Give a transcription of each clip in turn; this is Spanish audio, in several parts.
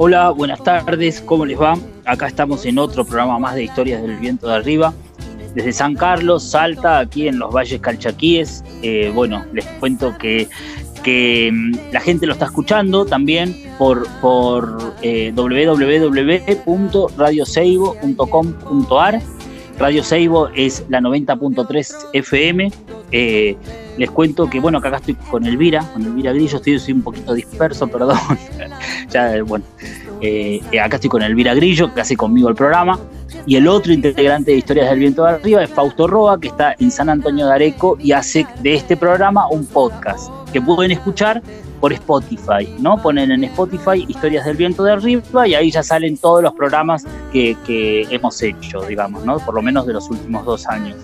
Hola, buenas tardes, ¿cómo les va? Acá estamos en otro programa más de Historias del Viento de Arriba. Desde San Carlos, Salta, aquí en los Valles Calchaquíes. Eh, bueno, les cuento que, que mm, la gente lo está escuchando también por, por eh, www.radioseibo.com.ar. Radio Seibo es la 90.3 FM. Eh, les cuento que, bueno, acá estoy con Elvira, con Elvira Grillo, estoy, un poquito disperso, perdón. ya, bueno, eh, acá estoy con Elvira Grillo, que hace conmigo el programa. Y el otro integrante de Historias del Viento de Arriba es Fausto Roa, que está en San Antonio de Areco y hace de este programa un podcast que pueden escuchar por Spotify, ¿no? Ponen en Spotify Historias del Viento de Arriba y ahí ya salen todos los programas que, que hemos hecho, digamos, ¿no? Por lo menos de los últimos dos años.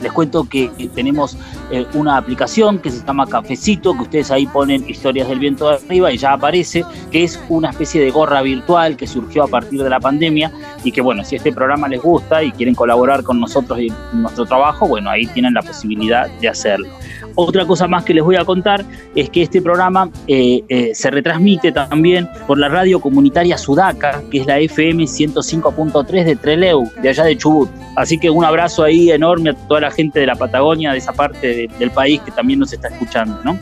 Les cuento que tenemos eh, una aplicación que se llama Cafecito, que ustedes ahí ponen historias del viento de arriba y ya aparece, que es una especie de gorra virtual que surgió a partir de la pandemia y que bueno, si este programa les gusta y quieren colaborar con nosotros y nuestro trabajo, bueno, ahí tienen la posibilidad de hacerlo. Otra cosa más que les voy a contar es que este programa eh, eh, se retransmite también por la radio comunitaria Sudaca, que es la FM 105.3 de Treleu, de allá de Chubut. Así que un abrazo ahí enorme a toda la gente de la Patagonia, de esa parte del país que también nos está escuchando, ¿no?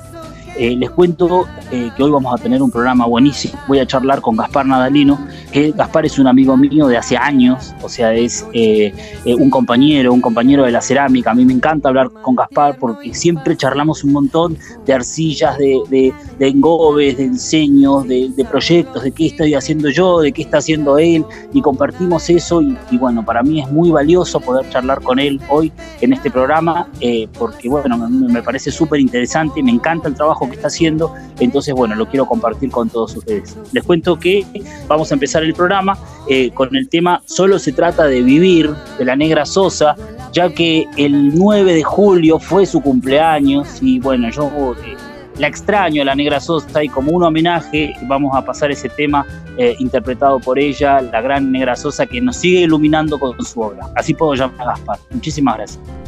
Eh, les cuento eh, que hoy vamos a tener un programa buenísimo. Voy a charlar con Gaspar Nadalino, que Gaspar es un amigo mío de hace años, o sea, es eh, un compañero, un compañero de la cerámica. A mí me encanta hablar con Gaspar porque siempre charlamos un montón de arcillas, de, engobes, de diseños, de, proyectos, de qué estoy haciendo yo, de qué está haciendo él, y compartimos eso. Y, y bueno, para mí es muy valioso poder charlar con él hoy en este programa, porque bueno, me, me parece súper interesante, me encanta el trabajo que está haciendo, entonces bueno, lo quiero compartir con todos ustedes. Les cuento que vamos a empezar el programa eh, con el tema Solo se trata de vivir de la Negra Sosa, ya que el 9 de julio fue su cumpleaños y bueno, yo eh, la extraño la Negra Sosa y como un homenaje vamos a pasar ese tema eh, interpretado por ella, la gran Negra Sosa, que nos sigue iluminando con su obra. Así puedo llamar a Gaspar. Muchísimas gracias.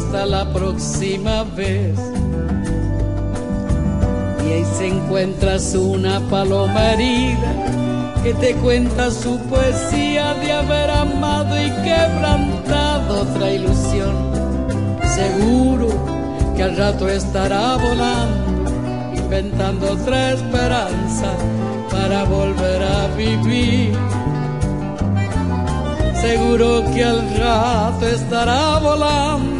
hasta la próxima vez. Y ahí se encuentras una paloma herida que te cuenta su poesía de haber amado y quebrantado otra ilusión. Seguro que al rato estará volando, inventando otra esperanza para volver a vivir. Seguro que al rato estará volando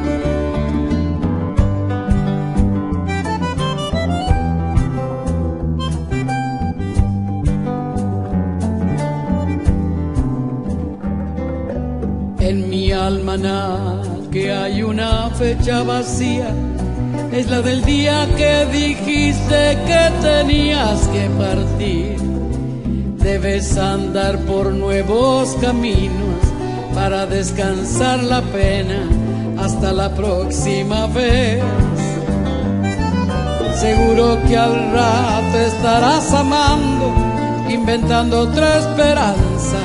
Que hay una fecha vacía, es la del día que dijiste que tenías que partir. Debes andar por nuevos caminos para descansar la pena hasta la próxima vez. Seguro que al rato estarás amando, inventando otra esperanza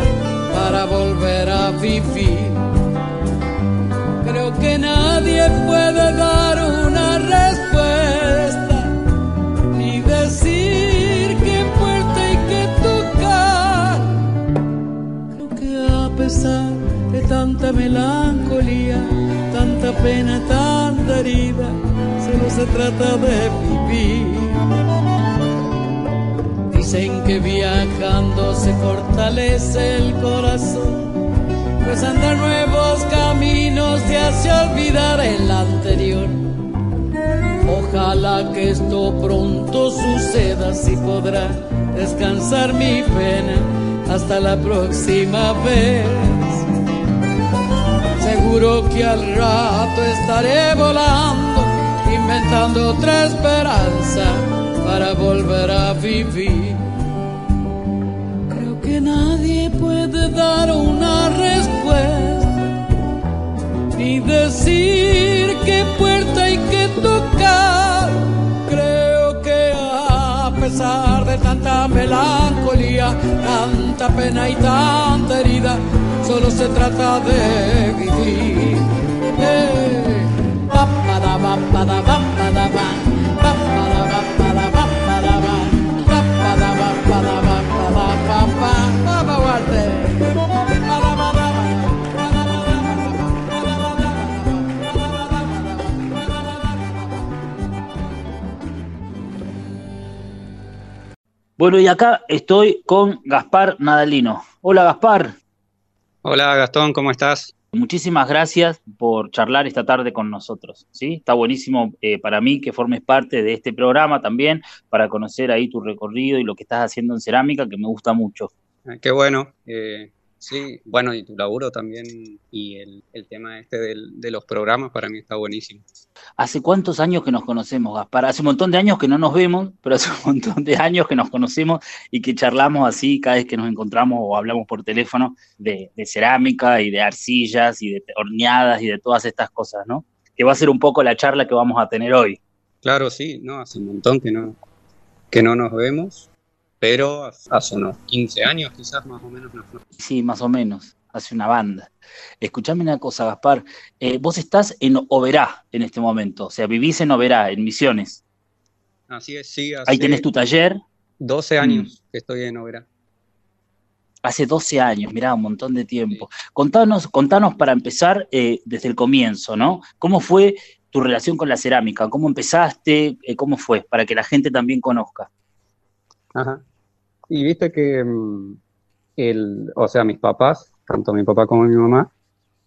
para volver a vivir. Que nadie puede dar una respuesta ni decir qué puerta hay que tocar. Creo que a pesar de tanta melancolía, tanta pena, tanta herida, solo se trata de vivir. Dicen que viajando se fortalece el corazón, pues andar nuevos caminos te hace olvidar el anterior. Ojalá que esto pronto suceda, si podrá descansar mi pena hasta la próxima vez. Seguro que al rato estaré volando, inventando otra esperanza para volver a vivir. Creo que nadie puede dar una respuesta, ni decir qué puerta hay que tocar. Creo que a pesar de tanta melancolía, tanta pena y tanta herida, solo se trata de vivir. Hey. Bueno, y acá estoy con Gaspar Nadalino. Hola Gaspar, Hola Gastón, ¿cómo estás? muchísimas gracias por charlar esta tarde con nosotros. ¿sí? Está buenísimo eh, para mí que formes parte de este programa también, para conocer ahí tu recorrido y lo que estás haciendo en cerámica, que me gusta mucho. Ah, Qué bueno. eh, sí, bueno, y tu laburo también y el, el tema este del- de los programas para mí está buenísimo. ¿Hace cuántos años que nos conocemos, Gaspar? Hace un montón de años que no nos vemos, pero hace un montón de años que nos conocemos y que charlamos así cada vez que nos encontramos o hablamos por teléfono de, de cerámica y de arcillas y de horneadas y de todas estas cosas, ¿no? Que va a ser un poco la charla que vamos a tener hoy. Claro, sí, no, hace un montón que no, que no nos vemos, pero hace unos 15 años quizás más o menos. Sí, más o menos, hace una banda. Escuchame una cosa, Gaspar. eh, vos estás en Oberá en este momento, o sea, vivís en Oberá, en Misiones. Así es, sí, Ahí tenés tu taller, 12 años que estoy en Oberá. hace 12 años, mirá, un montón de tiempo. Contanos, contanos para empezar eh, desde el comienzo, ¿no? ¿Cómo fue tu relación con la cerámica? ¿Cómo empezaste? Eh, ¿Cómo fue? Para que la gente también conozca. Ajá. Y viste que mm, el, o sea, mis papás, tanto mi papá como mi mamá,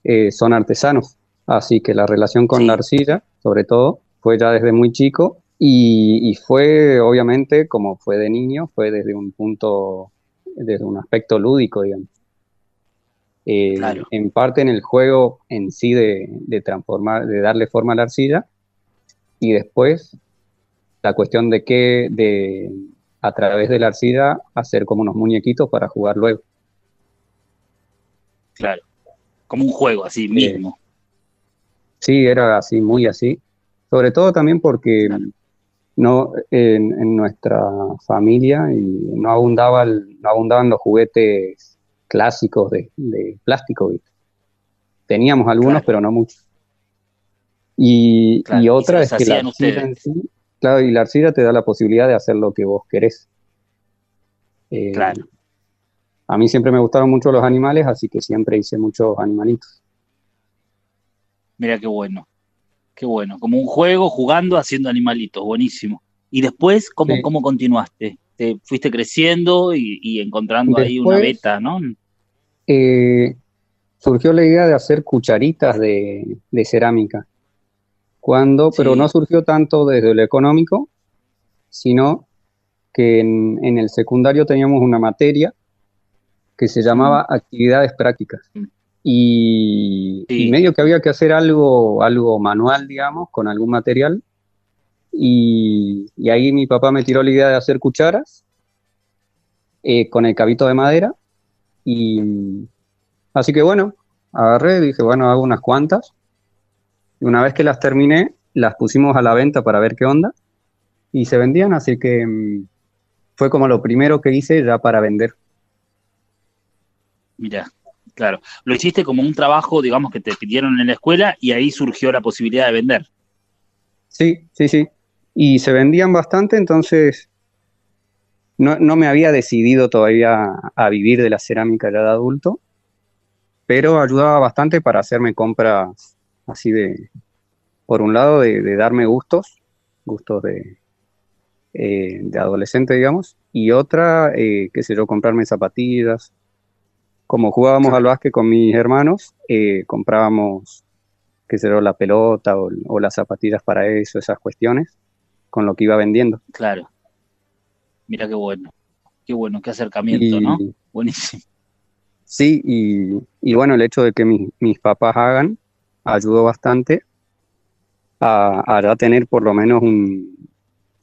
eh, son artesanos. Así que la relación con Sí. la arcilla, sobre todo, fue ya desde muy chico y, y fue, obviamente, como fue de niño, fue desde un punto, desde un aspecto lúdico, digamos. Eh, Claro. en parte en el juego en sí de, de transformar, de darle forma a la arcilla y después la cuestión de que, de, a través de la arcilla hacer como unos muñequitos para jugar luego. Claro. Como un juego así mismo. Sí, era así, muy así. Sobre todo también porque Claro. no, en, en nuestra familia y no abundaba el- no abundaban los juguetes clásicos de, de plástico, ¿viste? Teníamos algunos, Claro. pero no muchos. Y, Claro, y y otra es que la arcilla en ustedes. sí, claro, y la arcilla te da la posibilidad de hacer lo que vos querés. Eh, Claro. A mí siempre me gustaron mucho los animales, así que siempre hice muchos animalitos. Mira qué bueno. Qué bueno. Como un juego, jugando, haciendo animalitos. Buenísimo. Y después, ¿cómo, Sí. cómo continuaste? Te fuiste creciendo y, y encontrando ahí una beta, ¿no? eh, surgió la idea de hacer cucharitas de, de cerámica. Cuando, pero Sí. no surgió tanto desde lo económico, sino que en, en el secundario teníamos una materia que se llamaba actividades prácticas. Mm. Y, Sí. y medio que había que hacer algo, algo manual, digamos, con algún material. Y, y ahí mi papá me tiró la idea de hacer cucharas. eh, con el cabito de madera. Y así que bueno, agarré, dije, bueno, hago unas cuantas. Y una vez que las terminé, las pusimos a la venta para ver qué onda. Y se vendían, así que mm, fue como lo primero que hice ya para vender. Mira, claro. Lo hiciste como un trabajo, digamos, que te pidieron en la escuela y ahí surgió la posibilidad de vender. Sí, sí, sí. Y se vendían bastante, entonces no, no me había decidido todavía a vivir de la cerámica ya de adulto, pero ayudaba bastante para hacerme compras así de, por un lado, de, darme gustos, gustos de, eh, de adolescente, digamos, y otra, eh, qué sé yo, comprarme zapatillas. Como jugábamos al básquet con mis hermanos, eh, comprábamos, qué sé yo, la pelota o, las zapatillas para eso, esas cuestiones, con lo que iba vendiendo. Claro. Mira qué bueno, qué bueno, qué acercamiento, ¿no? Buenísimo. Sí, y, bueno, el hecho de que mis papás hagan ayudó bastante a, ya tener por lo menos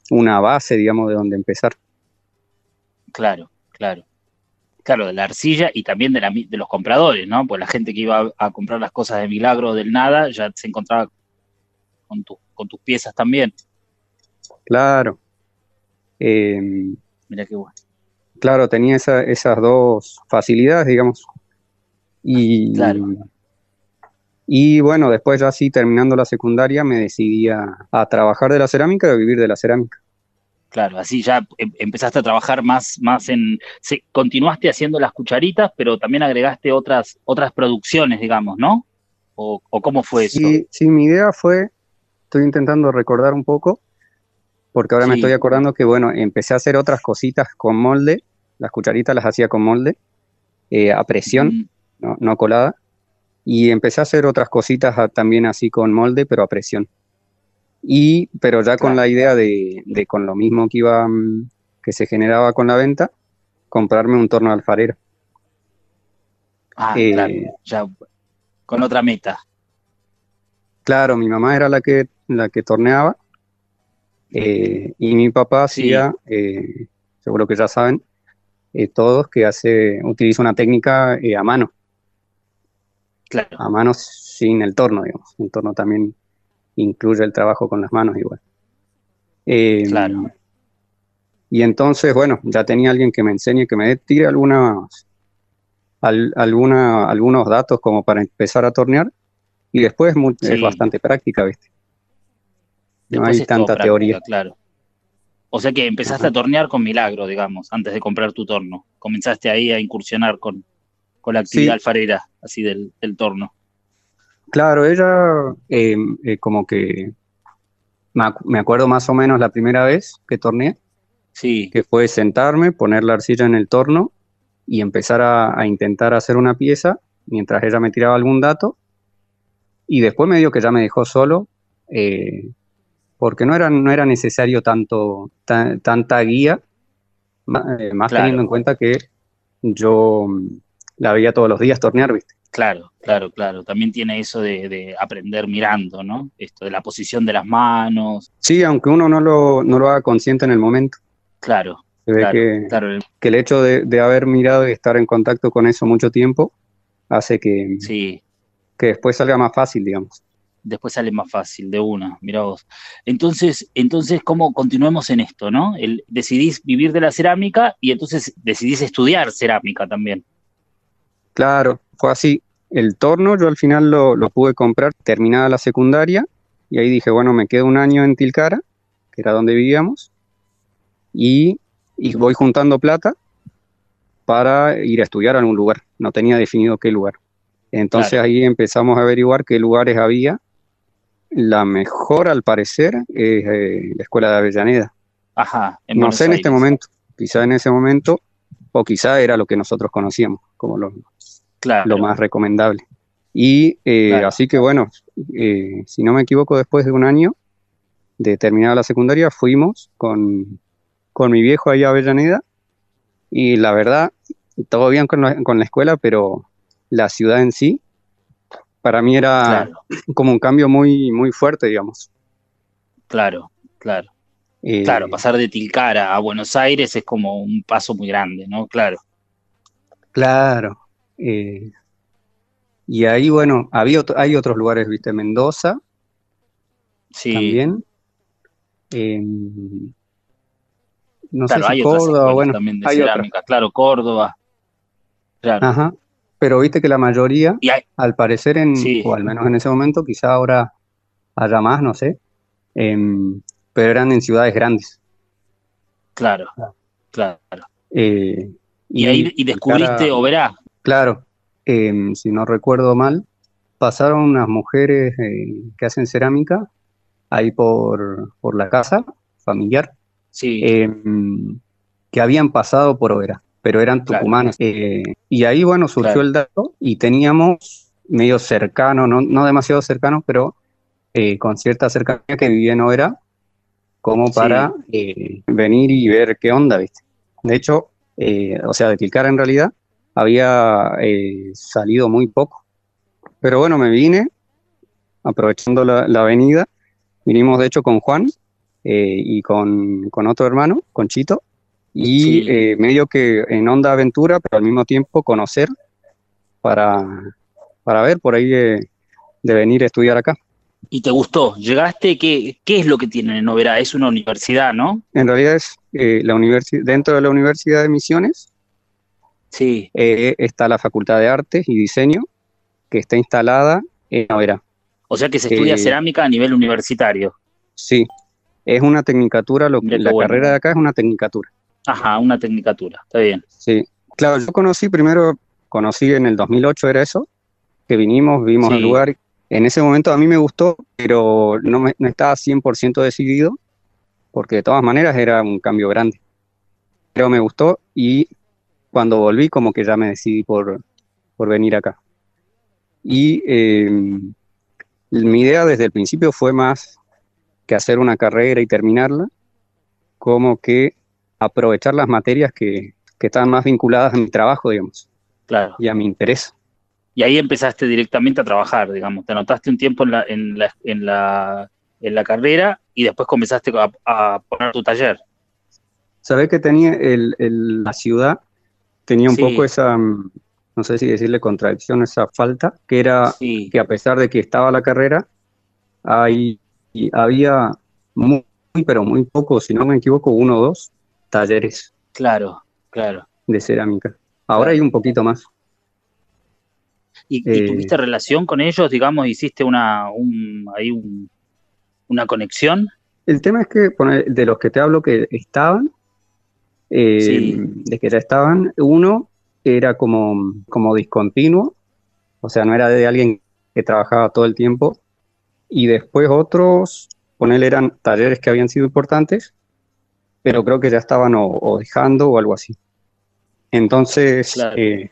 una base, digamos, de donde empezar. Claro, claro. Claro, de la arcilla y también de, la, de los compradores, ¿no? Pues la gente que iba a, comprar las cosas de milagro del nada ya se encontraba con, con tus piezas también. Claro. Em, Mira qué bueno claro, tenía esas dos facilidades, digamos. Y, y bueno, después ya así terminando la secundaria me decidí a, trabajar de la cerámica y a vivir de la cerámica. Claro, así ya em, empezaste a trabajar más, más en, continuaste haciendo las cucharitas, pero también agregaste otras, otras producciones, digamos, ¿no? ¿O, cómo fue eso? Sí, mi idea fue, estoy intentando recordar un poco, porque ahora me estoy acordando que, bueno, empecé a hacer otras cositas con molde, las cucharitas las hacía con molde, eh, a presión, no, colada, y empecé a hacer otras cositas también así con molde, pero a presión. Y, pero ya con la idea de, con lo mismo que iba, mm, que se generaba con la venta, comprarme un torno alfarero. Ah, eh, claro, ya con otra meta. Claro, mi mamá era la que, la que torneaba eh, y mi papá hacía, eh, seguro que ya saben, todos, que hace, utiliza una técnica a mano. Claro. A mano sin el torno, digamos. El torno también incluye el trabajo con las manos igual. claro. Y entonces, bueno, ya tenía alguien que me enseñe, que me tire algunas, alguna, algunos datos como para empezar a tornear. Y después es bastante práctica, ¿viste? no hay tanta teoría. Claro. O sea que empezaste a tornear con milagro, digamos, antes de comprar tu torno. Comenzaste ahí a incursionar con, la actividad alfarera, así del, torno. Claro, ella em, eh, como que me acuerdo más o menos la primera vez que torneé. Sí. Que fue sentarme, poner la arcilla en el torno y empezar a, a, intentar hacer una pieza mientras ella me tiraba algún dato. Y después me dio que ya me dejó solo. Eh, porque no era, no era necesario tanto, tanta guía, eh, más, teniendo en cuenta que yo la veía todos los días tornear, ¿viste? Claro, claro, claro. También tiene eso de, aprender mirando, ¿no? Esto de la posición de las manos. Sí, aunque uno no lo, no lo haga consciente en el momento. Claro. Se ve que, que, el hecho de, haber mirado y estar en contacto con eso mucho tiempo hace que, sí. que después salga más fácil, digamos después sale más fácil de una, mira vos. Entonces, entonces, ¿cómo continuemos en esto, no? El, decidís vivir de la cerámica y entonces decidís estudiar cerámica también. Claro, fue así. El torno yo al final lo, pude comprar terminada la secundaria y ahí dije, bueno, me quedo un año en Tilcara, que era donde vivíamos, y, voy juntando plata para ir a estudiar a algún lugar. No tenía definido qué lugar. Entonces ahí empezamos a averiguar qué lugares había la mejor, al parecer, es eh, la escuela de Avellaneda. Ajá. no sé en este momento, quizá en ese momento, o quizá era lo que nosotros conocíamos como lo, lo más recomendable. Y eh, así que bueno, eh, si no me equivoco, después de un año de terminar la secundaria, fuimos con, con mi viejo ahí a Avellaneda. Y la verdad, todo bien con la, con la escuela, pero la ciudad en sí para mí era como un cambio muy, muy fuerte, digamos. Claro, claro. Eh, Claro, pasar de Tilcara a Buenos Aires es como un paso muy grande, ¿no? Claro. Claro. eh, y ahí, bueno, había otro- hay otros lugares, viste, Mendoza Sí, también. em, no sé si hay Córdoba, bueno, también de hay otras. cerámica. Claro, Córdoba. Claro. Ajá. Pero viste que la mayoría, hay, al parecer, en, Sí. o al menos en ese momento, quizá ahora haya más, no sé, em, pero eran en ciudades grandes. claro, claro. Eh, Y ahí y descubriste Tilcara- Oberá. Claro, em, si no recuerdo mal, pasaron unas mujeres eh, que hacen cerámica ahí por, por la casa familiar, Sí, em, que habían pasado por Oberá, pero eran tucumanas. Eh, y ahí, bueno, surgió Claro. el dato y teníamos medio cercano, no, no demasiado cercano, pero con cierta cercanía que vivía en Oberá, como Sí. para eh, venir y ver qué onda, ¿viste? De hecho, eh, o sea, de Tilcara en realidad había eh, salido muy poco. Pero bueno, me vine, aprovechando la, la avenida, vinimos de hecho con Juan y con, con otro hermano, con Chito, y Sí. medio que en onda aventura, pero al mismo tiempo conocer para, para ver por ahí de, de venir a estudiar acá. Y te gustó. Llegaste, ¿qué, qué es lo que tienen en Oberá? Es una universidad, ¿no? En realidad es eh, la dentro de la Universidad de Misiones Sí, eh, está la Facultad de Artes y Diseño, que está instalada en Oberá. o sea que se estudia Eh, cerámica a nivel universitario. Sí, es una tecnicatura, lo que, la bueno. carrera de acá es una tecnicatura. Ajá, una tecnicatura, está bien. Sí, claro, yo conocí primero, conocí en el 2008, era eso, que vinimos, vimos el lugar. En ese momento a mí me gustó, pero no, me, no estaba 100% decidido, porque de todas maneras era un cambio grande. Pero me gustó y cuando volví como que ya me decidí por, por venir acá. Y eh, mi idea desde el principio fue más que hacer una carrera y terminarla, como que aprovechar las materias que, que estaban más vinculadas a mi trabajo, digamos, Claro. y a mi interés. Y ahí empezaste directamente a trabajar, digamos. Te anotaste un tiempo en la, en la, en la, en la carrera y después comenzaste a, a poner tu taller. Sabés que tenía el, el- la ciudad, tenía un Sí. poco esa, mm, no sé si decirle contradicción, esa falta, que era Sí, que a pesar de que estaba la carrera, y había muy, pero muy poco, si no me equivoco, uno o dos talleres claro, claro. de cerámica. Ahora Claro. hay un poquito más. ¿Y, y Eh, tuviste relación con ellos? Digamos, hiciste una, un, ahí un- una conexión. El tema es que poner- de los que te hablo que estaban, eh, Sí. de que ya estaban, uno era como, como discontinuo, o sea, no era de alguien que trabajaba todo el tiempo, y después otros, ponerle eran talleres que habían sido importantes, pero creo que ya estaban o, o dejando o algo así. Entonces, Claro. eh,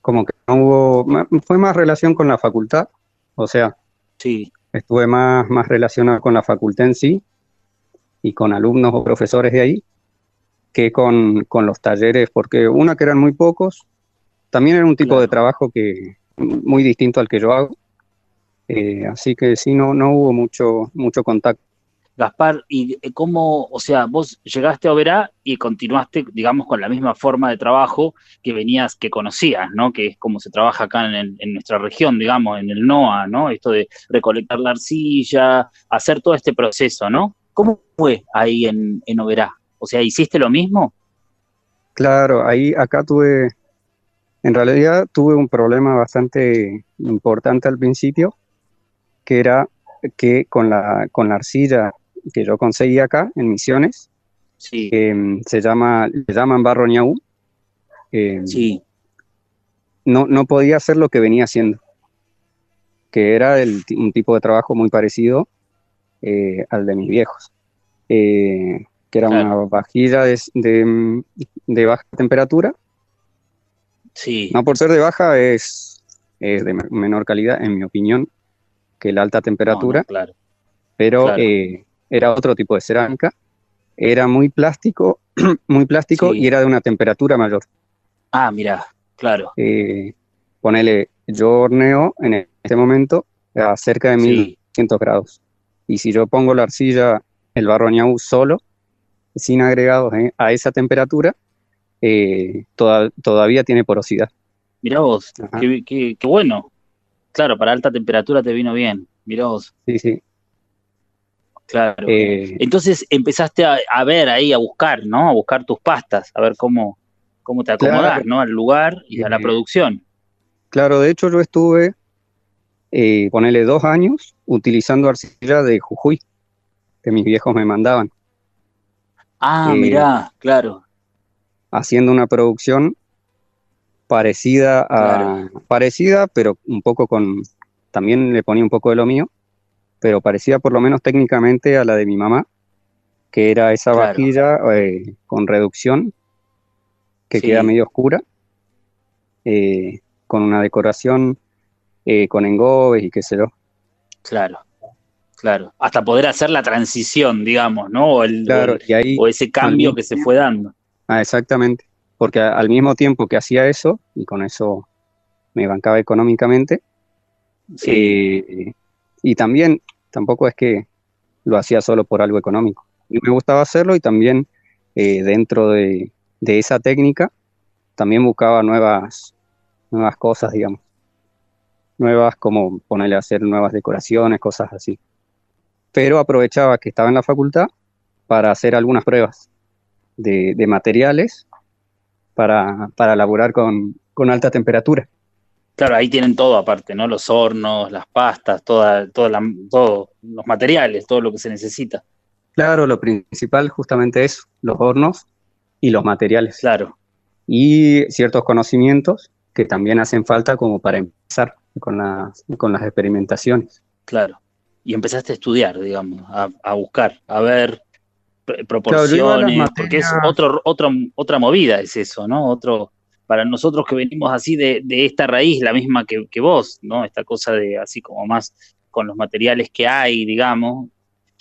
como que hubo, fue más relación con la facultad, o sea, Sí, estuve más, más relacionado con la facultad en sí y con alumnos o profesores de ahí que con, con los talleres, porque una que eran muy pocos, también era un tipo Claro. de trabajo que muy distinto al que yo hago, eh, así que sí, no, no hubo mucho, mucho contacto. Gaspar, ¿y eh, cómo, o sea, vos llegaste a Oberá y continuaste, digamos, con la misma forma de trabajo que venías, que conocías, ¿no? Que es como se trabaja acá en, nuestra región, digamos, en el NOA, ¿no? Esto de recolectar la arcilla, hacer todo este proceso, ¿no? ¿Cómo fue ahí en, en Oberá? O sea, ¿hiciste lo mismo? Claro, ahí acá tuve, en realidad tuve un problema bastante importante al principio, que era que con la, con la arcilla que yo conseguí acá en Misiones, Sí, mm, se llama, le llaman barro ñaú, eh, sí, no, no podía hacer lo que venía haciendo, que era el un tipo de trabajo muy parecido eh, al de mis viejos, eh, que era Claro. una vajilla de, mm, de baja temperatura, sí, no por ser de baja es, es de me- menor calidad, en mi opinión, que la alta No, no, temperatura, claro, pero claro. Era otro tipo de cerámica, era muy plástico, muy plástico Sí. y era de una temperatura mayor. Ah, mira, claro, eh, ponele, yo horneo en este momento a cerca de sí, 1200 grados. Y si yo pongo la arcilla el barro solo, sin agregados eh, a esa temperatura, eh, todavía tiene porosidad. Mirá vos, qué, bueno. Claro, para alta temperatura te vino bien. Mirá vos. Sí, sí. Claro. Eh, Entonces empezaste a, ver ahí, a buscar, ¿no? A buscar tus pastas, a ver cómo, cómo te acomodás, ¿no? Al lugar y a la producción. Claro, de hecho yo estuve, eh, ponele dos años, utilizando arcilla de Jujuy, que mis viejos me mandaban. Ah, mirá, claro haciendo una producción parecida a parecida, pero un poco con también le ponía un poco de lo mío, pero parecida por lo menos técnicamente a la de mi mamá, que era esa vajilla eh, con reducción que queda medio oscura, eh, con una decoración eh, con engobes y qué sé yo. Claro, claro. Hasta poder hacer la transición, digamos, ¿no? O, el, o ese cambio que se fue dando. Ah, exactamente. Porque al mismo tiempo que hacía eso, y con eso me bancaba económicamente, eh, y también tampoco es que lo hacía solo por algo económico. Y me gustaba hacerlo y también eh, dentro de, esa técnica también buscaba nuevas, cosas, digamos. Nuevas como ponerle a hacer nuevas decoraciones, cosas así. Pero aprovechaba que estaba en la facultad para hacer algunas pruebas de, materiales para, para elaborar con, alta temperatura. Claro, ahí tienen todo aparte, ¿no? Los hornos, las pastas, toda, toda todos los materiales, todo lo que se necesita. Claro, lo principal justamente es los hornos y los materiales. Claro. Y ciertos conocimientos que también hacen falta como para empezar con las, con las experimentaciones. Claro. Y empezaste a estudiar, digamos, a, a buscar, a ver proporciones, porque es otro, otro, otra movida, es eso, ¿no? Otro, para nosotros que venimos así de, esta raíz, la misma que, vos, ¿no? Esta cosa de así como más con los materiales que hay, digamos,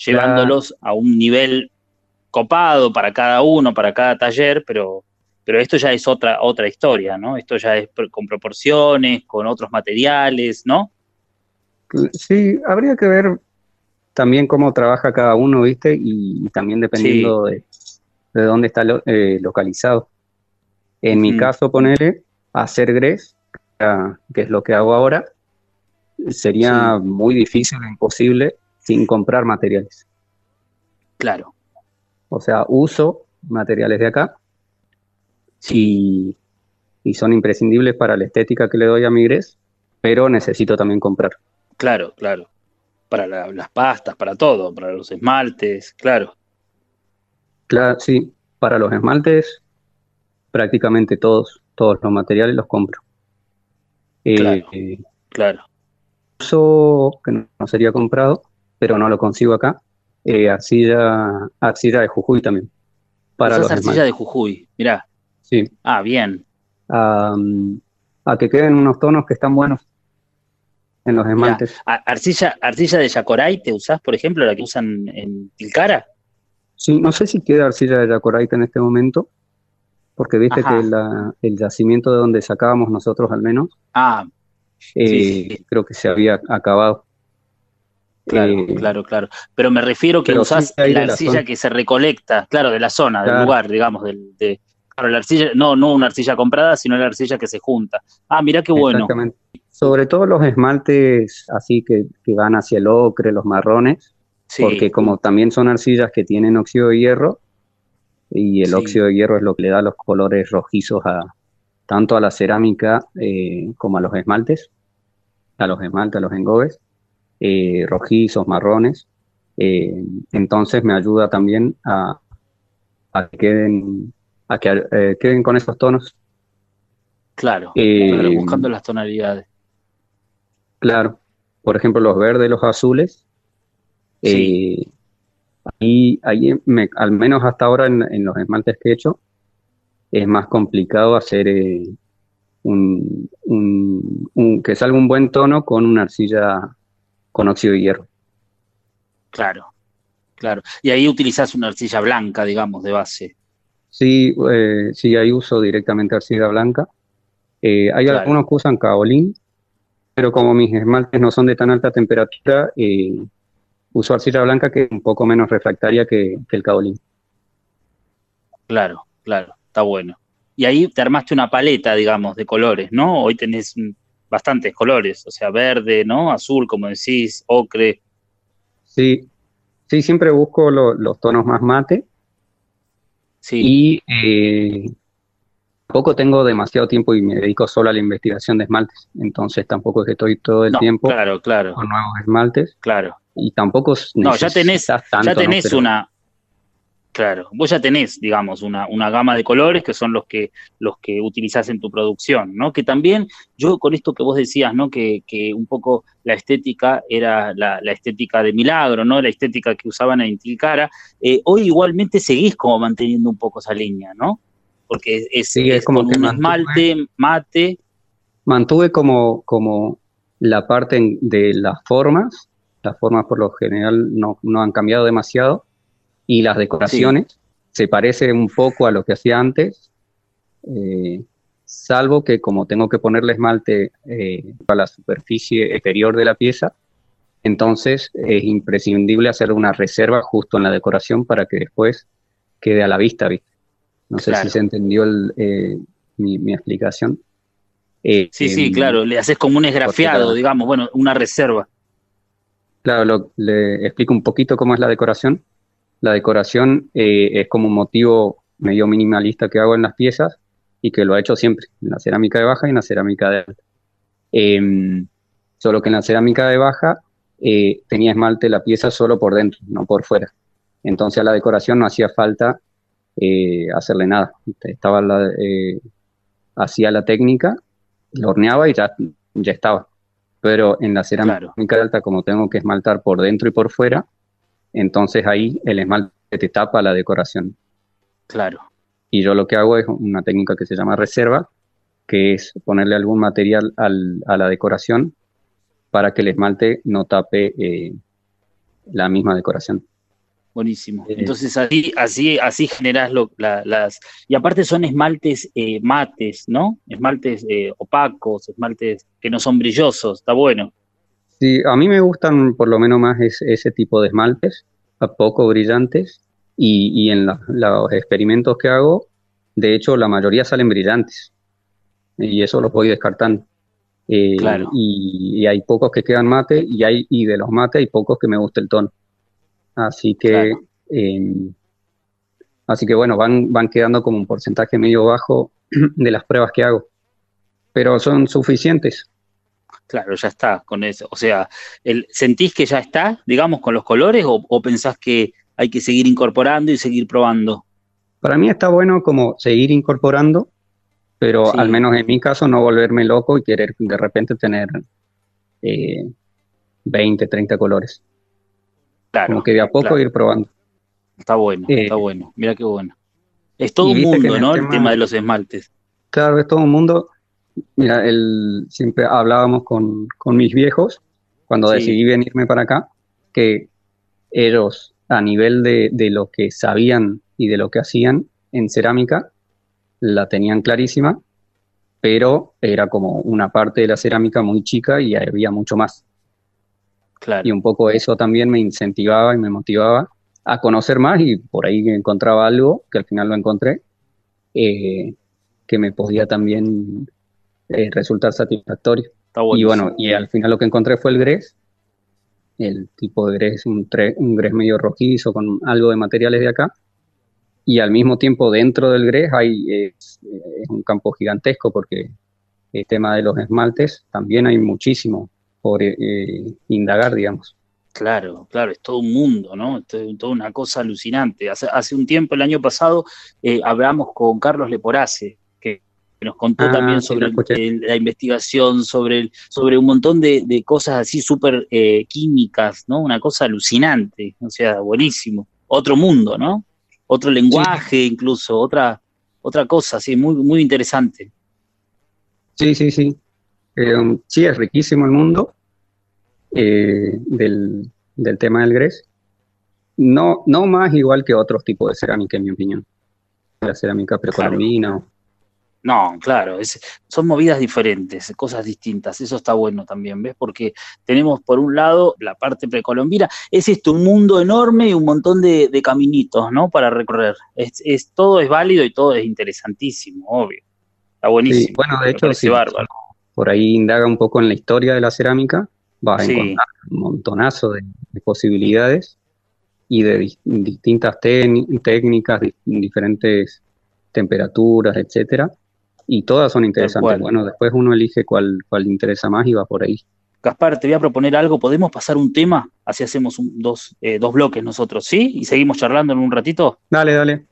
llevándolos a un nivel copado para cada uno, para cada taller, pero, pero esto ya es otra, otra historia, ¿no? Esto ya es con proporciones, con otros materiales, ¿no? Sí, habría que ver también cómo trabaja cada uno, ¿viste? Y, también dependiendo de, dónde está eh, localizado. En mi caso, ponerle hacer GRES, que es lo que hago ahora, sería muy difícil o imposible sin comprar materiales. Claro. O sea, uso materiales de acá y, y son imprescindibles para la estética que le doy a mi GRES, pero necesito también comprar. Claro, claro para las pastas, para todo, para los esmaltes, claro. Claro, sí, para los esmaltes prácticamente todos, todos los materiales los compro. Eh, claro, eh, claro. Eso que no sería comprado, pero no lo consigo acá. Eh, arcilla, de Jujuy también. Para los arcilla de Jujuy, mirá. Sí. Ah, bien. a que queden unos tonos que están buenos en los esmaltes. arcilla, arcilla de Yacoray, ¿te usás, por ejemplo, la que usan en Tilcara? Sí, no sé si queda arcilla de Yacoraite en este momento, porque viste que el yacimiento de donde sacábamos nosotros al menos, ah, eh, creo que se había acabado. Claro, eh, claro, claro. Pero me refiero que usás la arcilla que se recolecta, claro, de la zona, del lugar, digamos, del, de, claro, la arcilla, no, no una arcilla comprada, sino la arcilla que se junta. Ah, mira qué bueno. Exactamente. Sobre todo los esmaltes así que, van hacia el ocre, los marrones, porque como también son arcillas que tienen óxido de hierro, y el óxido de hierro es lo que le da los colores rojizos a tanto a la cerámica eh, como a los esmaltes, a los esmaltes, a los engobes, eh, rojizos, marrones. Eh, entonces me ayuda también a, que queden, a que queden con esos tonos. claro, buscando las tonalidades. Claro. Por ejemplo, los verdes, los azules. Sí. Eh, ahí, al menos hasta ahora en, los esmaltes que he hecho, es más complicado hacer eh, un, que salga un buen tono con una arcilla con óxido de hierro. Claro, claro. Y ahí utilizas una arcilla blanca, digamos, de base. Sí, eh, sí, ahí uso directamente arcilla blanca. hay algunos que usan caolín, pero como mis esmaltes no son de tan alta temperatura, eh, uso arcilla blanca que es un poco menos refractaria que, el caolín. Claro, claro, está bueno. Y ahí te armaste una paleta, digamos, de colores, ¿no? Hoy tenés bastantes colores, o sea, verde, ¿no? Azul, como decís, ocre. Sí, sí, siempre busco los tonos más mate. Sí. Y eh, tampoco tengo demasiado tiempo y me dedico solo a la investigación de esmaltes, entonces tampoco es que estoy todo el tiempo claro, claro. con nuevos esmaltes. Claro. Y tampoco No, ya tenés, tanto, ya tenés una Claro, vos ya tenés, digamos, una, una, gama de colores que son los que, los que utilizás en tu producción, ¿no? Que también, yo con esto que vos decías, ¿no? Que, que un poco la estética era la, estética de Milagro, ¿no? La estética que usaban en Tilcara, eh, hoy igualmente seguís como manteniendo un poco esa línea, ¿no? Porque es, es, como un esmalte, mate. Mantuve como, como la parte de las formas, las formas por lo general no, no han cambiado demasiado, y las decoraciones se parece un poco a lo que hacía antes, eh, salvo que como tengo que ponerle esmalte eh, a la superficie exterior de la pieza, entonces es imprescindible hacer una reserva justo en la decoración para que después quede a la vista, No sé si se entendió eh, mi, explicación. sí, sí, claro, le haces como un esgrafiado, digamos, bueno, una reserva. Claro, le explico un poquito cómo es la decoración. La decoración eh, es como un motivo medio minimalista que hago en las piezas y que lo he hecho siempre, en la cerámica de baja y en la cerámica de alta. Em, solo que en la cerámica de baja eh, tenía esmalte la pieza solo por dentro, no por fuera. Entonces a la decoración no hacía falta eh, hacerle nada. Estaba la, hacía la técnica, lo horneaba y ya, ya estaba. Pero en la cerámica de alta, como tengo que esmaltar por dentro y por fuera, entonces ahí el esmalte te tapa la decoración. Claro. Y yo lo que hago es una técnica que se llama reserva, que es ponerle algún material a la decoración para que el esmalte no tape eh, la misma decoración. Buenísimo. Eh, Entonces así, así, así generas las. Y aparte son esmaltes eh, mates, ¿no? Esmaltes opacos, esmaltes que no son brillosos, está bueno. Sí, a mí me gustan por lo menos más ese tipo de esmaltes, a poco brillantes, y, en los experimentos que hago, de hecho, la mayoría salen brillantes, y eso lo voy descartando. Eh, claro. y, hay pocos que quedan mate, y, hay, y de los mates hay pocos que me gusta el tono. Así que, em, así que bueno, van, van quedando como un porcentaje medio bajo de las pruebas que hago, pero son suficientes Claro, ya está con eso. O sea, el, ¿sentís que ya está, digamos, con los colores o, pensás que hay que seguir incorporando y seguir probando? Para mí está bueno como seguir incorporando, pero al menos en mi caso no volverme loco y querer de repente tener 20, eh, 30 colores. Claro. Como que de a poco ir probando. Está bueno, eh, está bueno. Mira qué bueno. Es todo un mundo, ¿no? el tema de los esmaltes. Claro, es todo un mundo Mira, el, siempre hablábamos con, mis viejos cuando decidí venirme para acá, que ellos a nivel de, lo que sabían y de lo que hacían en cerámica, la tenían clarísima, pero era como una parte de la cerámica muy chica y había mucho más. Y un poco eso también me incentivaba y me motivaba a conocer más y por ahí encontraba algo, que al final lo encontré, eh, que me podía también eh, resultar satisfactorio. y bueno, y al final lo que encontré fue el grés. El tipo de grés un, un grés medio rojizo con algo de materiales de acá. Y al mismo tiempo dentro del grés hay es, un campo gigantesco porque el tema de los esmaltes también hay muchísimo por eh, indagar, digamos. Claro, claro, es todo un mundo, ¿no? Es toda una cosa alucinante. Hace, hace un tiempo, el año pasado, eh, hablamos con Carlos Leporace, nos contó ah, también sobre la investigación, sobre, sobre un montón de, cosas así súper eh, químicas, ¿no? Una cosa alucinante, o sea, buenísimo. Otro mundo, ¿no? Otro lenguaje incluso, otra, otra cosa, sí, muy, muy interesante. Sí, sí, sí. Eh, sí, es riquísimo el mundo eh, del, tema del grés. No, no más igual que otros tipos de cerámica, en mi opinión. La cerámica precolombina No, claro, son movidas diferentes, cosas distintas, eso está bueno también, ¿ves? Porque tenemos por un lado la parte precolombina, es esto, un mundo enorme y un montón de, caminitos, ¿no? Para recorrer. Es, todo es válido y todo es interesantísimo, obvio. Está buenísimo. bueno, de hecho, sí, por ahí indaga un poco en la historia de la cerámica, va a encontrar un montonazo de, posibilidades y de distintas técnicas, diferentes temperaturas, etcétera y todas son interesantes. Bueno, después uno elige cuál, cuál interesa más y va por ahí. Gaspar, te voy a proponer algo. ¿Podemos pasar un tema? Así hacemos dos, eh, dos bloques nosotros, ¿sí? Y seguimos charlando en un ratito. Dale, dale.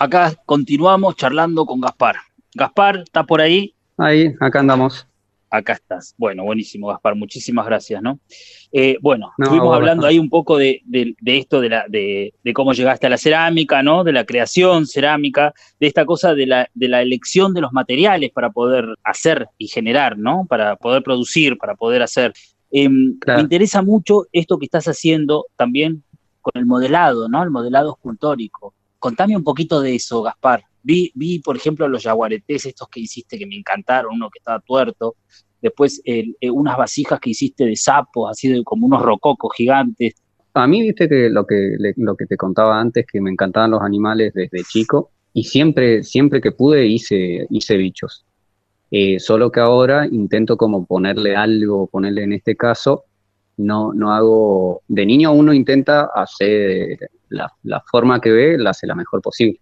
Acá continuamos charlando con Gaspar. Gaspar, ¿está por ahí? Ahí, acá andamos. acá estás. Bueno, buenísimo, Gaspar, muchísimas gracias, ¿no? Eh, bueno, estuvimos hablando ahí un poco de, esto, de, la, de, cómo llegaste a la cerámica, ¿no? De la creación cerámica, de esta cosa de la, de la elección de los materiales para poder hacer y generar, ¿no? Para poder producir, para poder hacer. Em, me interesa mucho esto que estás haciendo también con el modelado, ¿no? El modelado escultórico. Contame un poquito de eso, Gaspar. Vi, vi, por ejemplo, los jaguaretés estos que hiciste que me encantaron, uno que estaba tuerto, después eh, unas vasijas que hiciste de sapos, así de, como unos rococos gigantes. A mí, viste que lo que, lo que te contaba antes, que me encantaban los animales desde chico, y siempre, siempre que pude hice, hice bichos. Eh, solo que ahora intento como ponerle algo, ponerle en este caso, no, no hago, de niño uno intenta hacer la, la forma que ve, la hace la mejor posible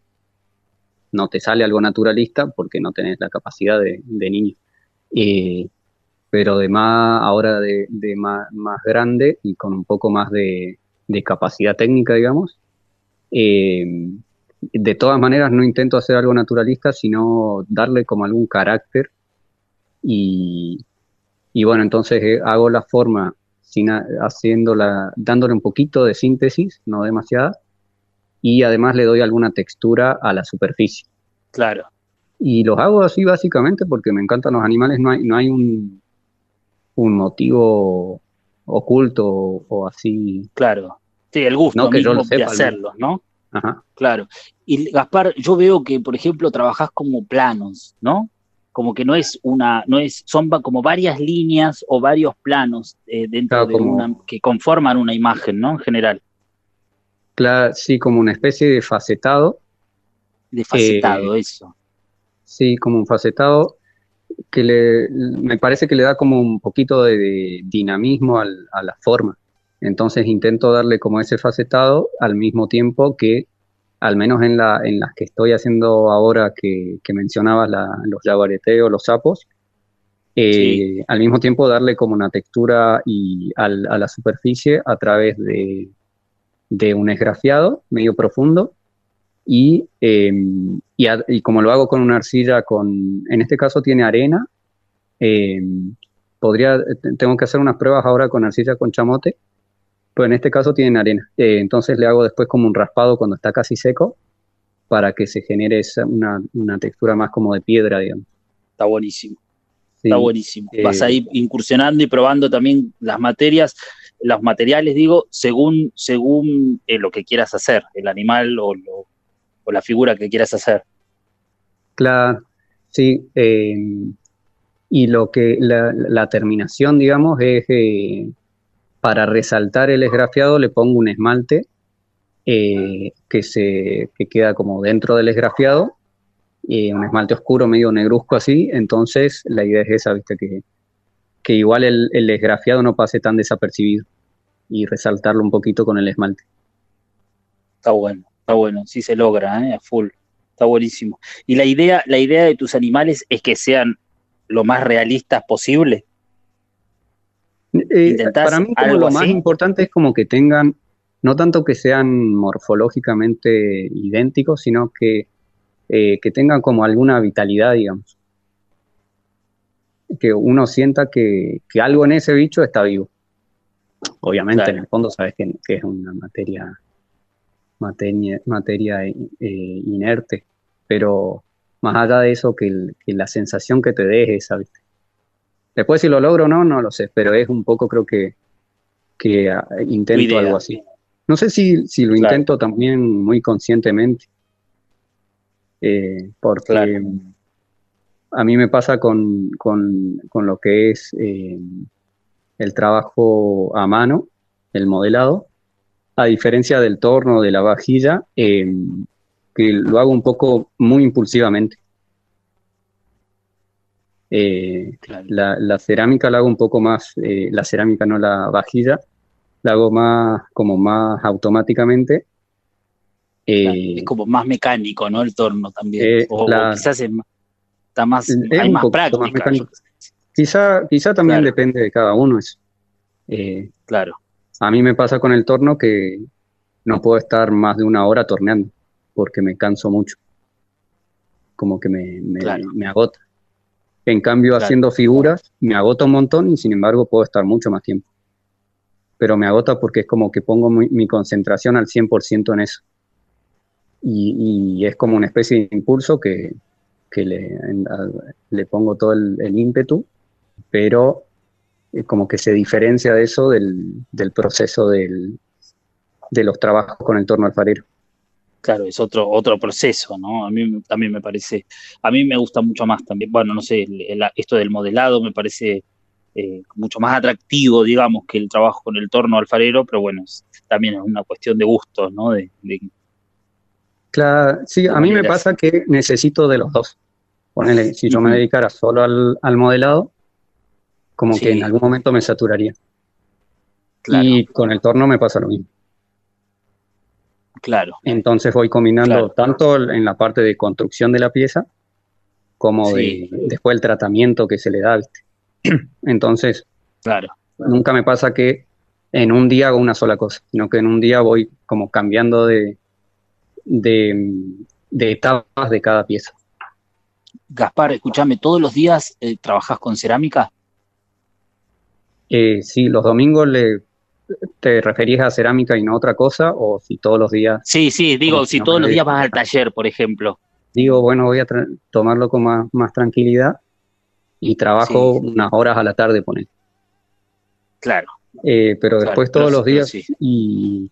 no te sale algo naturalista porque no tenés la capacidad de, niño. Eh, pero de más, ahora de, más, grande y con un poco más de, capacidad técnica, digamos, eh, de todas maneras no intento hacer algo naturalista, sino darle como algún carácter y, bueno, entonces eh, hago la forma sin, haciéndola, dándole un poquito de síntesis, no demasiada, y además le doy alguna textura a la superficie. Claro. Y los hago así básicamente porque me encantan los animales, no hay, no hay un, un motivo oculto o, así. Claro. Sí, el gusto no, que mismo de hacerlos, ¿no? Ajá. Claro. Y Gaspar, yo veo que, por ejemplo, trabajás como planos, ¿no? Como que no es una, no es, son como varias líneas o varios planos eh, dentro de una, que conforman una imagen, ¿no? En general sí, como una especie de facetado. De facetado, eh, eso. Sí, como un facetado que le, me parece que le da como un poquito de, dinamismo a la forma. Entonces intento darle como ese facetado al mismo tiempo que, al menos en, la, en las que estoy haciendo ahora que, que mencionabas, los jaguareteos, los sapos, eh, al mismo tiempo darle como una textura y a la superficie a través de, de un esgrafiado medio profundo y, em, y, como lo hago con una arcilla con, en este caso tiene arena, em, podría, tengo que hacer unas pruebas ahora con arcilla con chamote, pero en este caso tiene arena. Eh, entonces le hago después como un raspado cuando está casi seco para que se genere esa, una, una, textura más como de piedra, digamos. Está buenísimo. Está buenísimo. Vas a ir incursionando y probando también las materias los materiales, digo, según, según eh, lo que quieras hacer, el animal o, la figura que quieras hacer. Claro, sí. Em, y lo que la, terminación, digamos, es eh, para resaltar el esgrafiado le pongo un esmalte eh, que se que queda como dentro del esgrafiado, un esmalte oscuro, medio negruzco así. Entonces, la idea es esa, viste, que, que igual el, el esgrafiado no pase tan desapercibido y resaltarlo un poquito con el esmalte. Está bueno, está bueno, sí se logra, ¿eh? a full, está buenísimo. Y la idea, la idea de tus animales es que sean lo más realistas posible. Eh, para mí lo más importante es como que tengan, no tanto que sean morfológicamente idénticos, sino que, eh, que tengan como alguna vitalidad, digamos que uno sienta que, algo en ese bicho está vivo. Obviamente, en el fondo sabes que, es una materia, materia, materia eh, inerte, pero más allá de eso, que, la sensación que te deje, ¿sabes? Después si lo logro o no, no lo sé, pero es un poco creo que, que ah, intento algo así. No sé si, si lo intento también muy conscientemente, eh, porque a mí me pasa con, lo que es eh, el trabajo a mano, el modelado, a diferencia del torno, de la vajilla, em, que lo hago un poco muy impulsivamente. Eh, la, cerámica la hago un poco más, eh, la cerámica no la vajilla, la hago más como más automáticamente. Eh, es como más mecánico, ¿no? El torno también. o, quizás está más, hay más práctica. Quizá, quizá también depende de cada uno eso. Claro. A mí me pasa con el torno que no puedo estar más de una hora torneando porque me canso mucho. Como que me, me, agota. En cambio, haciendo figuras, me agota un montón y sin embargo puedo estar mucho más tiempo. Pero me agota porque es como que pongo mi, concentración al 100% en eso. Y, es como una especie de impulso que, le, le, pongo todo el, ímpetu, pero como que se diferencia de eso del, del proceso del, de los trabajos con el torno alfarero claro, es otro, otro proceso, ¿no? A mí también me parece, a mí me gusta mucho más también, bueno, no sé, esto del modelado me parece eh, mucho más atractivo, digamos, que el trabajo con el torno alfarero, pero bueno, también es una cuestión de gustos, ¿no? De, claro, sí, a mí me pasa que necesito de los dos. Ponele, si yo me dedicara solo al, modelado, como que en algún momento me saturaría. Y con el torno me pasa lo mismo. Claro. Entonces voy combinando tanto en la parte de construcción de la pieza como de, después el tratamiento que se le da. Entonces, claro. nunca me pasa que en un día hago una sola cosa, sino que en un día voy como cambiando de, de, etapas de cada pieza. Gaspar, escúchame, ¿todos los días eh, trabajas con cerámica? Eh, sí, los domingos le ¿Te referís a cerámica y no a otra cosa? ¿O si todos los días... Sí, sí, digo, si todos los días vas al taller, por ejemplo. Digo, bueno, voy a tomarlo con más, tranquilidad y trabajo unas horas a la tarde, poner. Claro. Eh, pero después todos los días y,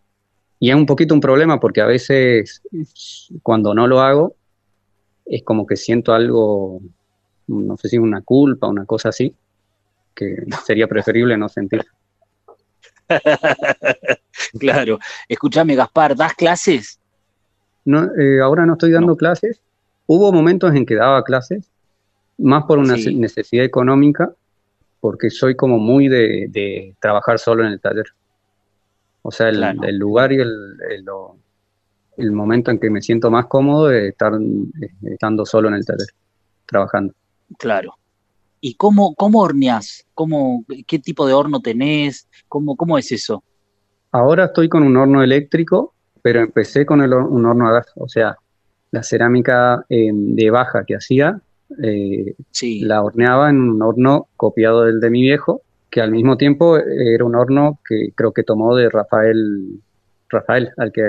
y, es un poquito un problema porque a veces cuando no lo hago es como que siento algo, no sé si una culpa, una cosa así, que sería preferible no sentir. claro. Escúchame, Gaspar, ¿das clases? No, eh, ahora no estoy dando clases. Hubo momentos en que daba clases, más por una necesidad económica, porque soy como muy de, trabajar solo en el taller. O sea, el, lugar y el, el, momento en que me siento más cómodo es estar eh, estando solo en el taller, trabajando. Claro. ¿Y cómo, cómo horneas? ¿Cómo, ¿Qué tipo de horno tenés? ¿Cómo, ¿Cómo es eso? Ahora estoy con un horno eléctrico, pero empecé con el, un horno a gas. O sea, la cerámica eh, de baja que hacía, eh, la horneaba en un horno copiado del de mi viejo, que al mismo tiempo era un horno que creo que tomó de Rafael, Rafael, al que...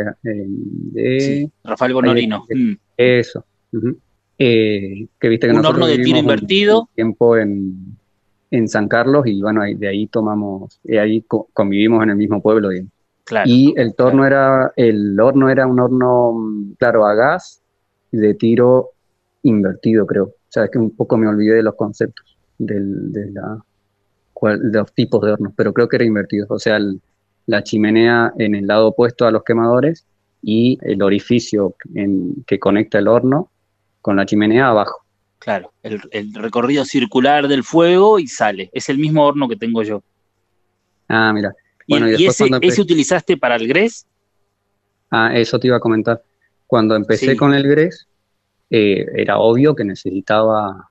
Eh, Rafael Bonorino. Mm. Eso. Eh, que viste que un horno de tiro invertido. Tiempo en, en, San Carlos y bueno, de ahí tomamos, y ahí convivimos en el mismo pueblo. y el torno era, el horno era un horno, claro, a gas de tiro invertido, creo. O sea, es que un poco me olvidé de los conceptos del, de, la, de los tipos de hornos, pero creo que era invertido. O sea, la chimenea en el lado opuesto a los quemadores y el orificio en, que conecta el horno con la chimenea abajo. Claro, el, recorrido circular del fuego y sale. Es el mismo horno que tengo yo. Ah, mira. ¿Y, ese, utilizaste para el GRES? Ah, eso te iba a comentar. Cuando empecé con el GRES, eh, era obvio que necesitaba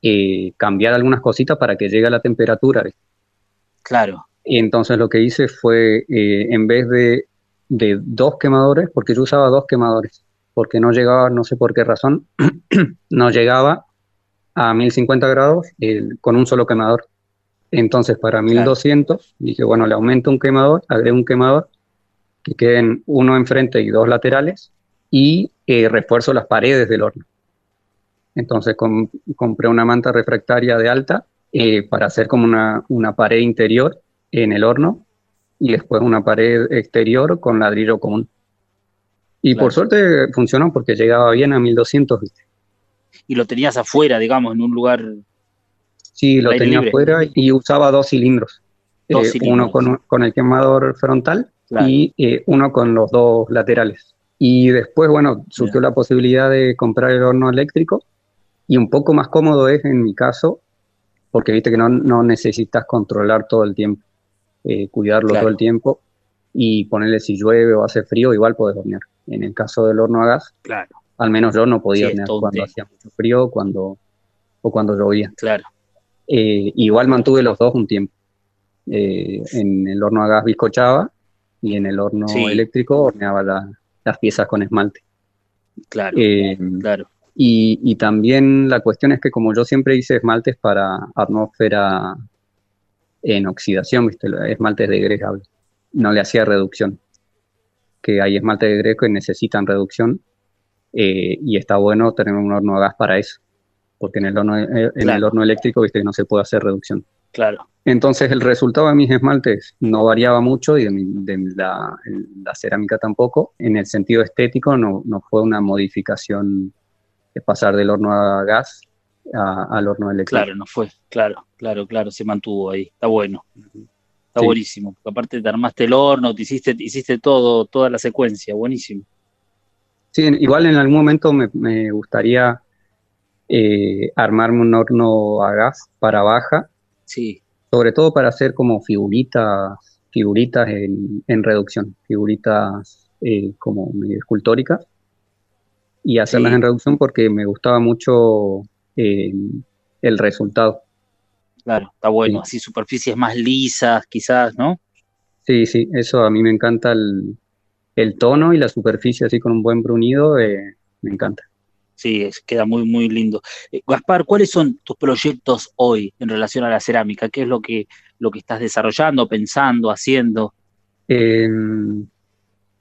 eh, cambiar algunas cositas para que llegue a la temperatura. Claro. Y entonces lo que hice fue, eh, en vez de, de, dos quemadores, porque yo usaba dos quemadores, porque no llegaba, no sé por qué razón, no llegaba a 1050 grados con un solo quemador. Entonces, para 1200, dije, bueno, le aumento un quemador, agrego un quemador, que queden uno enfrente y dos laterales, y eh, refuerzo las paredes del horno. Entonces, compré una manta refractaria de alta eh, para hacer como una, una pared interior en el horno, y después una pared exterior con ladrillo común. Y por suerte funcionó porque llegaba bien a 1200, ¿viste? Y lo tenías afuera, digamos, en un lugar. Sí, lo tenía afuera y usaba dos cilindros. Eh, uno con, el quemador frontal y eh, uno con los dos laterales. Y después, bueno, surgió la posibilidad de comprar el horno eléctrico y un poco más cómodo es en mi caso, porque viste que no, no necesitas controlar todo el tiempo, eh, cuidarlo todo el tiempo y ponerle si llueve o hace frío, igual puedes hornear. En el caso del horno a gas, claro. al menos yo no podía hornear cuando hacía mucho frío cuando, o cuando llovía. Claro. Eh, igual mantuve los dos un tiempo. Eh, en el horno a gas bizcochaba y en el horno eléctrico horneaba las piezas con esmalte. Claro, eh, claro. Y, también la cuestión es que como yo siempre hice esmaltes para atmósfera en oxidación, ¿viste? esmaltes de degregables, no le hacía reducción. Que hay esmaltes de grego que necesitan reducción eh, y está bueno tener un horno a gas para eso, porque en el horno, eh, el horno eléctrico viste que no se puede hacer reducción. Claro. Entonces el resultado de mis esmaltes no variaba mucho y de, la, cerámica tampoco. En el sentido estético no, no fue una modificación de pasar del horno a gas al horno eléctrico. Claro, no fue, claro, claro, claro, se mantuvo ahí, está bueno. Está buenísimo. Aparte te armaste el horno, te hiciste, hiciste todo, toda la secuencia, buenísimo. Sí, igual en algún momento me, gustaría eh, armarme un horno a gas para baja. Sí. Sobre todo para hacer como figuritas, figuritas en, reducción, figuritas eh, como medio escultóricas. Y hacerlas en reducción porque me gustaba mucho eh, el resultado. Claro, está bueno. Así superficies más lisas, quizás, ¿no? Sí, sí, eso a mí me encanta el, el tono y la superficie así con un buen brunido, eh, me encanta. Sí, queda muy, muy lindo. Eh, Gaspar, ¿cuáles son tus proyectos hoy en relación a la cerámica? ¿Qué es lo que, lo que estás desarrollando, pensando, haciendo? Em,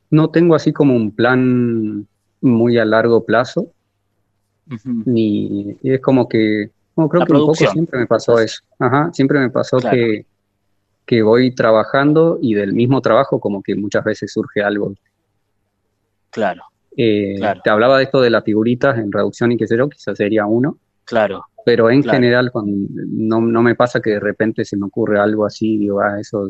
no tengo así como un plan muy a largo plazo, ni es como que, creo que un poco siempre me pasó eso. Ajá, siempre me pasó que que voy trabajando y del mismo trabajo como que muchas veces surge algo. Claro. Eh, te hablaba de esto de las figuritas en reducción y qué sé yo, quizás sería uno. Claro. Pero en general no, no, me pasa que de repente se me ocurre algo así, digo, ah, eso,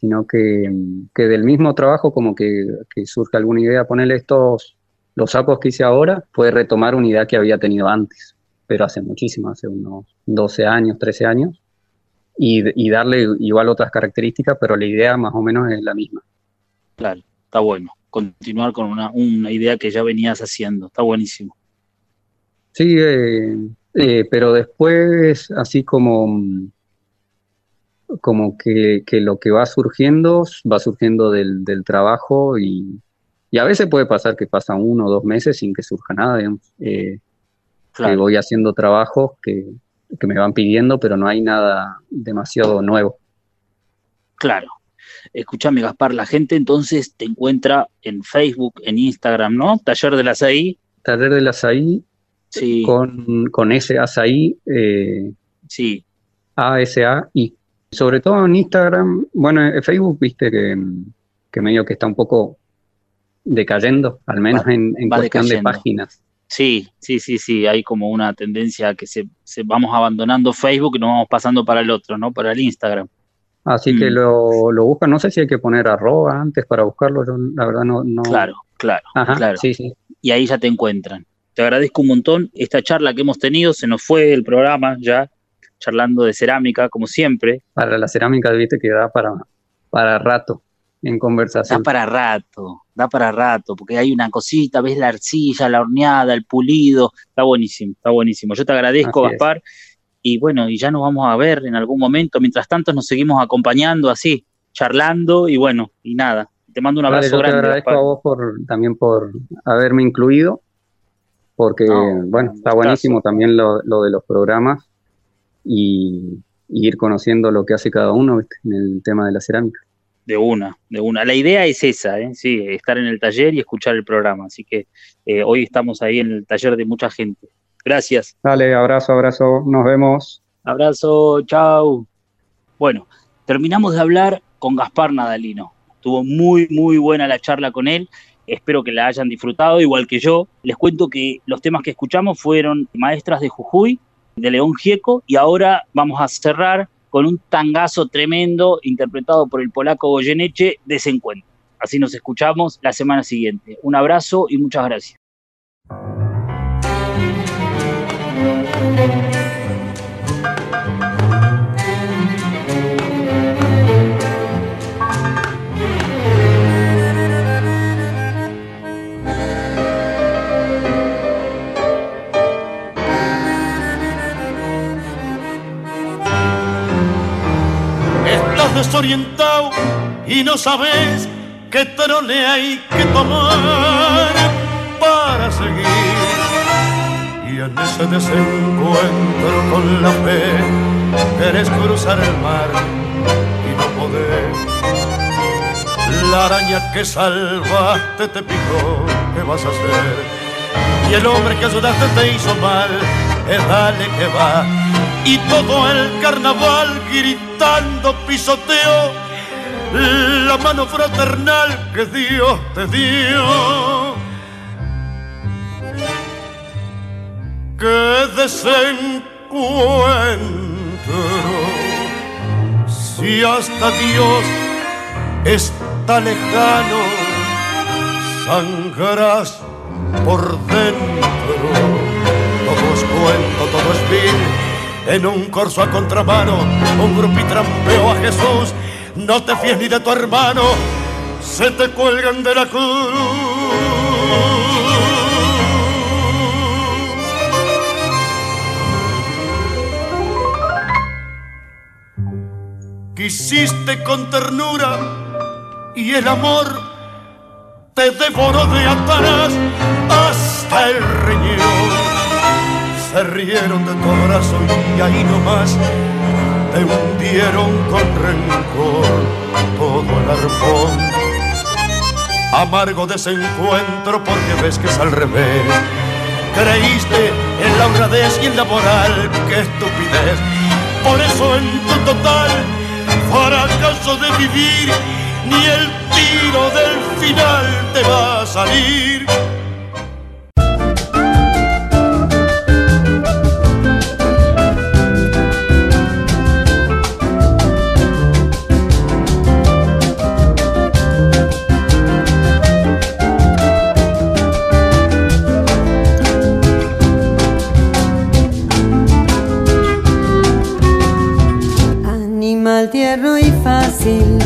sino que, que del mismo trabajo como que, que, surge alguna idea, ponerle estos, los sapos que hice ahora, puede retomar una idea que había tenido antes, pero hace muchísimo, hace unos 12 años, 13 años, y, darle igual otras características, pero la idea más o menos es la misma. Claro, está bueno. Continuar con una, idea que ya venías haciendo, está buenísimo. Sí, eh, eh, pero después, así como, como que, lo que va surgiendo, va surgiendo del, trabajo y, a veces puede pasar que pasan uno o dos meses sin que surja nada, eh, que voy haciendo trabajos que, que me van pidiendo, pero no hay nada demasiado nuevo. Claro. Escúchame, Gaspar, la gente entonces te encuentra en Facebook, en Instagram, ¿no? Taller de la SAI. Taller de la SAI. Sí. Con, con ese ASAI. Eh, sí. A-S-A-I. Sobre todo en Instagram, bueno, en Facebook, viste que, que medio que está un poco decayendo, al menos en, en cuestión de páginas. Sí, sí, sí, sí, hay como una tendencia que se, vamos abandonando Facebook y nos vamos pasando para el otro, ¿no? Para el Instagram. Así que mm. lo, lo buscan, no sé si hay que poner arroba antes para buscarlo, yo la verdad no... no... Claro, claro, claro. Sí, sí. Y ahí ya te encuentran. Te agradezco un montón esta charla que hemos tenido, se nos fue el programa ya, charlando de cerámica, como siempre. Para la cerámica, viste que da para, para rato en conversación. Da para rato, da para rato, porque hay una cosita, ves la arcilla, la horneada, el pulido, está buenísimo, está buenísimo. Yo te agradezco, Gaspar, y bueno, y ya nos vamos a ver en algún momento. Mientras tanto, nos seguimos acompañando así, charlando, y bueno, y nada. Te mando un abrazo grande. Te agradezco a vos por, también por haberme incluido, porque, bueno, está buenísimo también lo, de los programas y, y, ir conociendo lo que hace cada uno en el tema de la cerámica. De una, de una. La idea es esa, ¿eh? sí, estar en el taller y escuchar el programa. Así que eh, hoy estamos ahí en el taller de mucha gente. Gracias. Dale, abrazo, abrazo. Nos vemos. Abrazo, chao. Bueno, terminamos de hablar con Gaspar Nadalino. Estuvo muy, muy buena la charla con él. Espero que la hayan disfrutado, igual que yo. Les cuento que los temas que escuchamos fueron Maestras de Jujuy, de León Gieco, y ahora vamos a cerrar con un tangazo tremendo interpretado por el polaco Goyeneche, Desencuentro. Así nos escuchamos la semana siguiente. Un abrazo y muchas gracias. Desorientado y no sabes qué trole hay que tomar para seguir. en ese desencuentro con la fe, querés cruzar el mar y no podés. La araña que salvaste te picó, ¿qué vas a hacer? Y el hombre que ayudaste te hizo mal, es dale que va. Y todo el carnaval gritando pisoteo la mano fraternal que Dios te dio. Que desencuentro, si hasta Dios está lejano, sangrarás por dentro. Todo es cuento, todo es vil. En un corso a contramano, un grupo y trampeó a Jesús no te fíes ni de tu hermano, se te cuelgan de la cruz. Quisiste con ternura y el amor te devoró de atrás hasta el riñón. Se rieron de tu abrazo y ahí nomás te hundieron con rencor todo el arpón. Amargo desencuentro porque ves que es al revés. Creíste en la honradez y en la moral, qué estupidez. Por eso en tu total fracaso de vivir, ni el tiro del final te va a salir. sin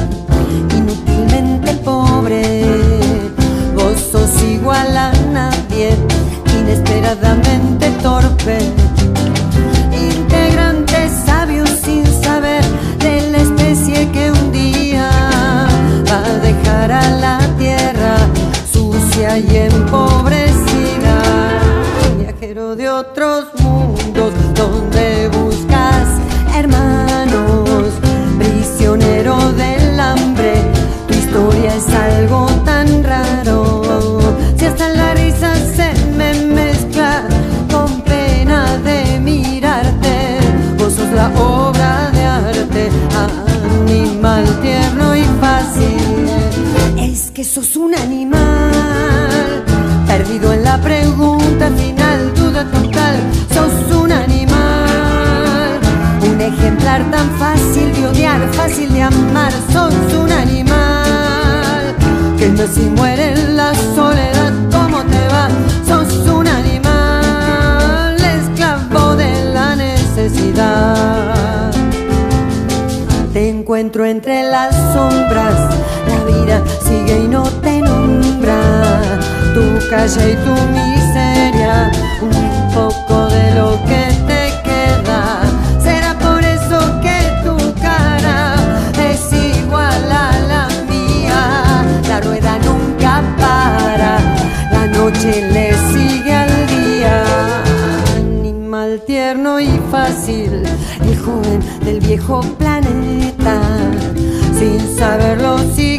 y tu miseria, un poco de lo que te queda. Será por eso que tu cara es igual a la mía. La rueda nunca para, la noche le sigue al día. Animal tierno y fácil, el joven del viejo planeta. Saberlo siquiera,